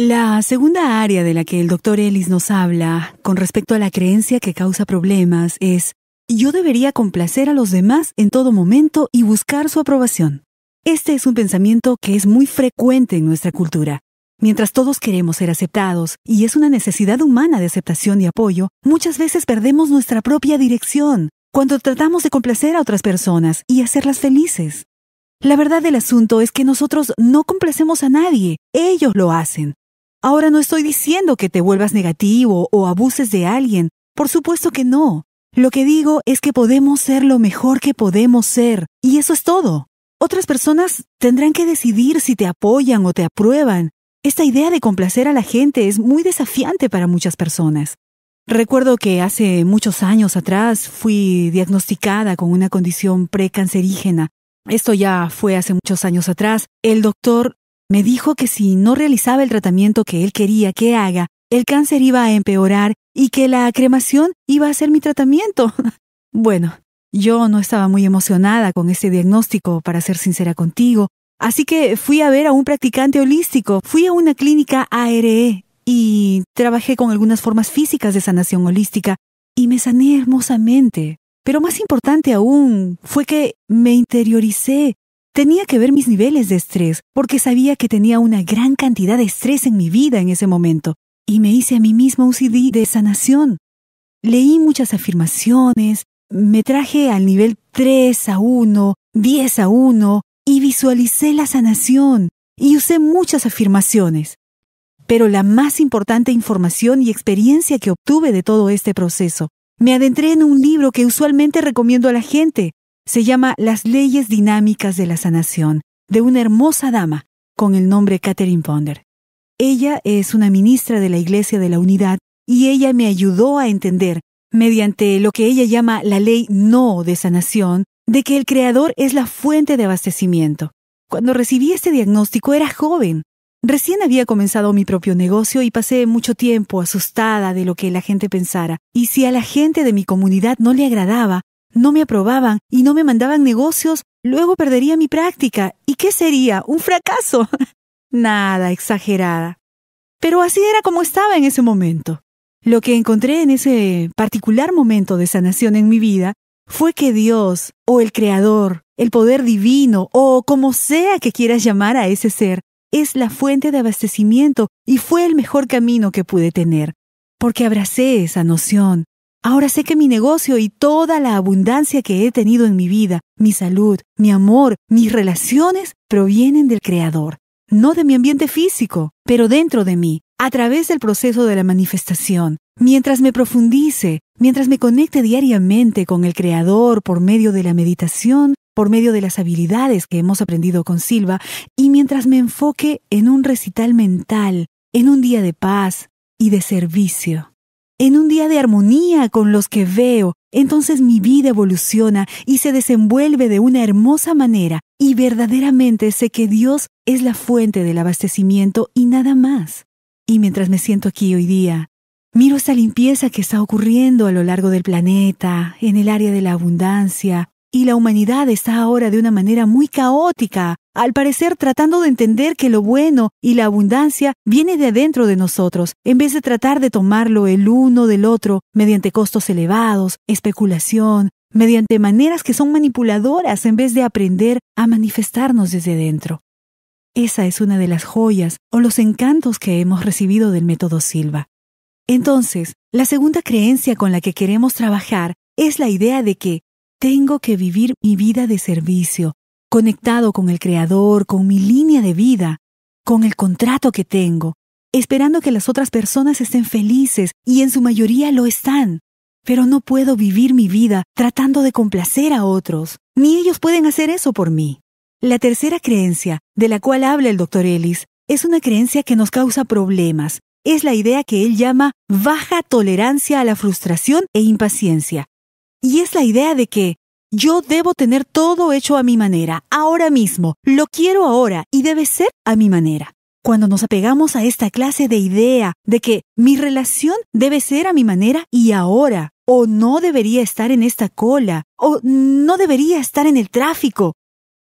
La segunda área de la que el doctor Ellis nos habla con respecto a la creencia que causa problemas es yo debería complacer a los demás en todo momento y buscar su aprobación. Este es un pensamiento que es muy frecuente en nuestra cultura. Mientras todos queremos ser aceptados y es una necesidad humana de aceptación y apoyo, muchas veces perdemos nuestra propia dirección cuando tratamos de complacer a otras personas y hacerlas felices. La verdad del asunto es que nosotros no complacemos a nadie, ellos lo hacen. Ahora no estoy diciendo que te vuelvas negativo o abuses de alguien, por supuesto que no. Lo que digo es que podemos ser lo mejor que podemos ser, y eso es todo. Otras personas tendrán que decidir si te apoyan o te aprueban, esta idea de complacer a la gente es muy desafiante para muchas personas. Recuerdo que hace muchos años atrás fui diagnosticada con una condición precancerígena. Esto ya fue hace muchos años atrás. El doctor me dijo que si no realizaba el tratamiento que él quería que haga, el cáncer iba a empeorar y que la cremación iba a ser mi tratamiento. bueno, yo no estaba muy emocionada con este diagnóstico, para ser sincera contigo, Así que fui a ver a un practicante holístico, fui a una clínica ARE y trabajé con algunas formas físicas de sanación holística y me sané hermosamente. Pero más importante aún fue que me interioricé. Tenía que ver mis niveles de estrés, porque sabía que tenía una gran cantidad de estrés en mi vida en ese momento, y me hice a mí misma un CD de sanación. Leí muchas afirmaciones, me traje al nivel 3 a 1, 10 a 1, y visualicé la sanación y usé muchas afirmaciones. Pero la más importante información y experiencia que obtuve de todo este proceso, me adentré en un libro que usualmente recomiendo a la gente. Se llama Las leyes dinámicas de la sanación, de una hermosa dama con el nombre Catherine Ponder. Ella es una ministra de la Iglesia de la Unidad y ella me ayudó a entender, mediante lo que ella llama la ley no de sanación, de que el Creador es la fuente de abastecimiento. Cuando recibí este diagnóstico era joven. Recién había comenzado mi propio negocio y pasé mucho tiempo asustada de lo que la gente pensara. Y si a la gente de mi comunidad no le agradaba, no me aprobaban y no me mandaban negocios, luego perdería mi práctica. ¿Y qué sería? ¿Un fracaso? Nada, exagerada. Pero así era como estaba en ese momento. Lo que encontré en ese particular momento de sanación en mi vida fue que Dios, o el Creador, el poder divino, o como sea que quieras llamar a ese ser, es la fuente de abastecimiento y fue el mejor camino que pude tener, porque abracé esa noción. Ahora sé que mi negocio y toda la abundancia que he tenido en mi vida, mi salud, mi amor, mis relaciones, provienen del Creador, no de mi ambiente físico, pero dentro de mí, a través del proceso de la manifestación, Mientras me profundice, mientras me conecte diariamente con el Creador por medio de la meditación, por medio de las habilidades que hemos aprendido con Silva, y mientras me enfoque en un recital mental, en un día de paz y de servicio, en un día de armonía con los que veo, entonces mi vida evoluciona y se desenvuelve de una hermosa manera y verdaderamente sé que Dios es la fuente del abastecimiento y nada más. Y mientras me siento aquí hoy día, Miro esta limpieza que está ocurriendo a lo largo del planeta, en el área de la abundancia, y la humanidad está ahora de una manera muy caótica, al parecer tratando de entender que lo bueno y la abundancia viene de adentro de nosotros, en vez de tratar de tomarlo el uno del otro mediante costos elevados, especulación, mediante maneras que son manipuladoras en vez de aprender a manifestarnos desde dentro. Esa es una de las joyas o los encantos que hemos recibido del método Silva. Entonces, la segunda creencia con la que queremos trabajar es la idea de que tengo que vivir mi vida de servicio, conectado con el Creador, con mi línea de vida, con el contrato que tengo, esperando que las otras personas estén felices y en su mayoría lo están. Pero no puedo vivir mi vida tratando de complacer a otros, ni ellos pueden hacer eso por mí. La tercera creencia, de la cual habla el Dr. Ellis, es una creencia que nos causa problemas, es la idea que él llama baja tolerancia a la frustración e impaciencia. Y es la idea de que yo debo tener todo hecho a mi manera, ahora mismo, lo quiero ahora y debe ser a mi manera. Cuando nos apegamos a esta clase de idea de que mi relación debe ser a mi manera y ahora, o no debería estar en esta cola, o no debería estar en el tráfico,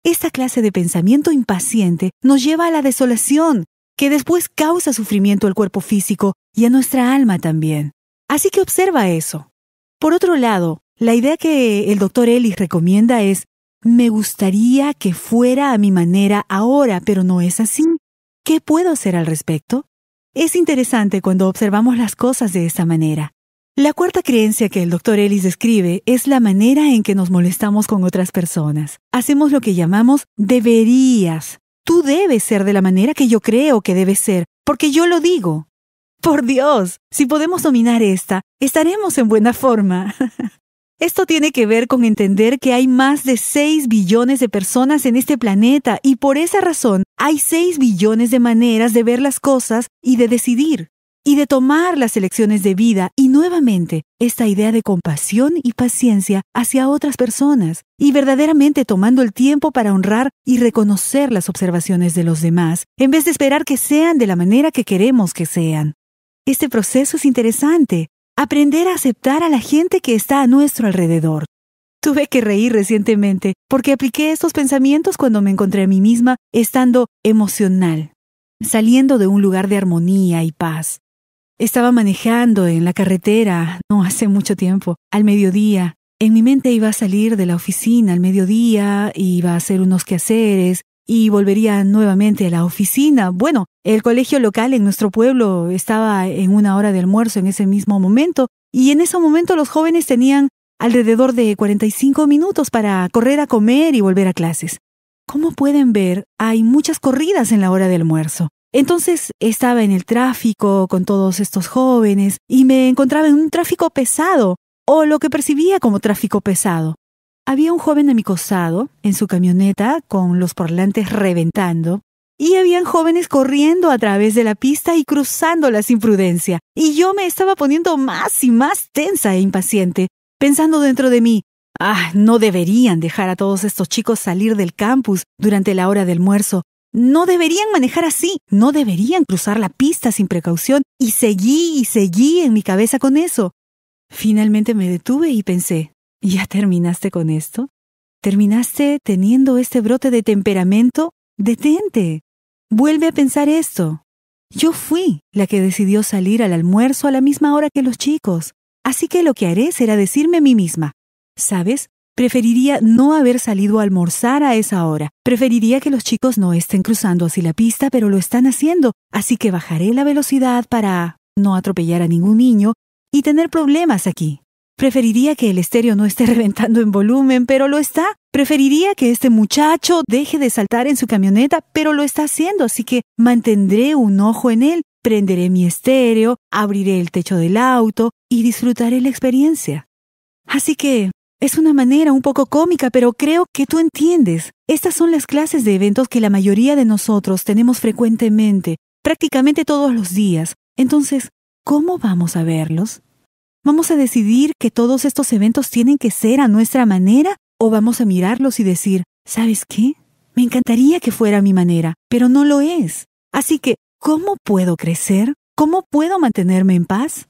esta clase de pensamiento impaciente nos lleva a la desolación, que después causa sufrimiento al cuerpo físico y a nuestra alma también. Así que observa eso. Por otro lado, la idea que el doctor Ellis recomienda es, me gustaría que fuera a mi manera ahora, pero no es así. ¿Qué puedo hacer al respecto? Es interesante cuando observamos las cosas de esa manera. La cuarta creencia que el doctor Ellis describe es la manera en que nos molestamos con otras personas. Hacemos lo que llamamos deberías. Tú debes ser de la manera que yo creo que debes ser, porque yo lo digo. Por Dios, si podemos dominar esta, estaremos en buena forma. Esto tiene que ver con entender que hay más de 6 billones de personas en este planeta y por esa razón hay 6 billones de maneras de ver las cosas y de decidir y de tomar las elecciones de vida y nuevamente esta idea de compasión y paciencia hacia otras personas y verdaderamente tomando el tiempo para honrar y reconocer las observaciones de los demás en vez de esperar que sean de la manera que queremos que sean. Este proceso es interesante aprender a aceptar a la gente que está a nuestro alrededor. Tuve que reír recientemente porque apliqué estos pensamientos cuando me encontré a mí misma estando emocional, saliendo de un lugar de armonía y paz. Estaba manejando en la carretera, no hace mucho tiempo, al mediodía. En mi mente iba a salir de la oficina al mediodía, iba a hacer unos quehaceres, y volvería nuevamente a la oficina. Bueno, el colegio local en nuestro pueblo estaba en una hora de almuerzo en ese mismo momento y en ese momento los jóvenes tenían alrededor de 45 minutos para correr a comer y volver a clases. Como pueden ver, hay muchas corridas en la hora de almuerzo. Entonces estaba en el tráfico con todos estos jóvenes y me encontraba en un tráfico pesado, o lo que percibía como tráfico pesado. Había un joven a mi costado, en su camioneta, con los parlantes reventando, y habían jóvenes corriendo a través de la pista y cruzándola sin prudencia, y yo me estaba poniendo más y más tensa e impaciente, pensando dentro de mí, ah, no deberían dejar a todos estos chicos salir del campus durante la hora del almuerzo, no deberían manejar así, no deberían cruzar la pista sin precaución, y seguí y seguí en mi cabeza con eso. Finalmente me detuve y pensé, ¿Ya terminaste con esto? ¿Terminaste teniendo este brote de temperamento? Detente. Vuelve a pensar esto. Yo fui la que decidió salir al almuerzo a la misma hora que los chicos, así que lo que haré será decirme a mí misma, ¿sabes? Preferiría no haber salido a almorzar a esa hora. Preferiría que los chicos no estén cruzando así la pista, pero lo están haciendo, así que bajaré la velocidad para no atropellar a ningún niño y tener problemas aquí. Preferiría que el estéreo no esté reventando en volumen, pero lo está. Preferiría que este muchacho deje de saltar en su camioneta, pero lo está haciendo, así que mantendré un ojo en él, prenderé mi estéreo, abriré el techo del auto y disfrutaré la experiencia. Así que es una manera un poco cómica, pero creo que tú entiendes. Estas son las clases de eventos que la mayoría de nosotros tenemos frecuentemente, prácticamente todos los días. Entonces, ¿cómo vamos a verlos? ¿Vamos a decidir que todos estos eventos tienen que ser a nuestra manera o vamos a mirarlos y decir, ¿sabes qué? Me encantaría que fuera a mi manera, pero no lo es. Así que, ¿cómo puedo crecer? ¿Cómo puedo mantenerme en paz?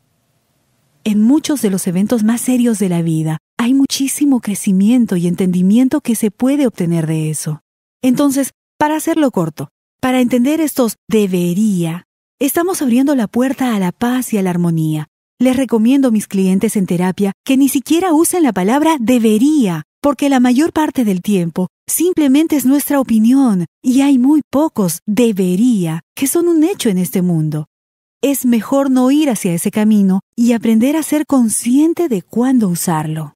En muchos de los eventos más serios de la vida hay muchísimo crecimiento y entendimiento que se puede obtener de eso. Entonces, para hacerlo corto, para entender estos debería, estamos abriendo la puerta a la paz y a la armonía, les recomiendo a mis clientes en terapia que ni siquiera usen la palabra debería, porque la mayor parte del tiempo simplemente es nuestra opinión y hay muy pocos debería que son un hecho en este mundo. Es mejor no ir hacia ese camino y aprender a ser consciente de cuándo usarlo.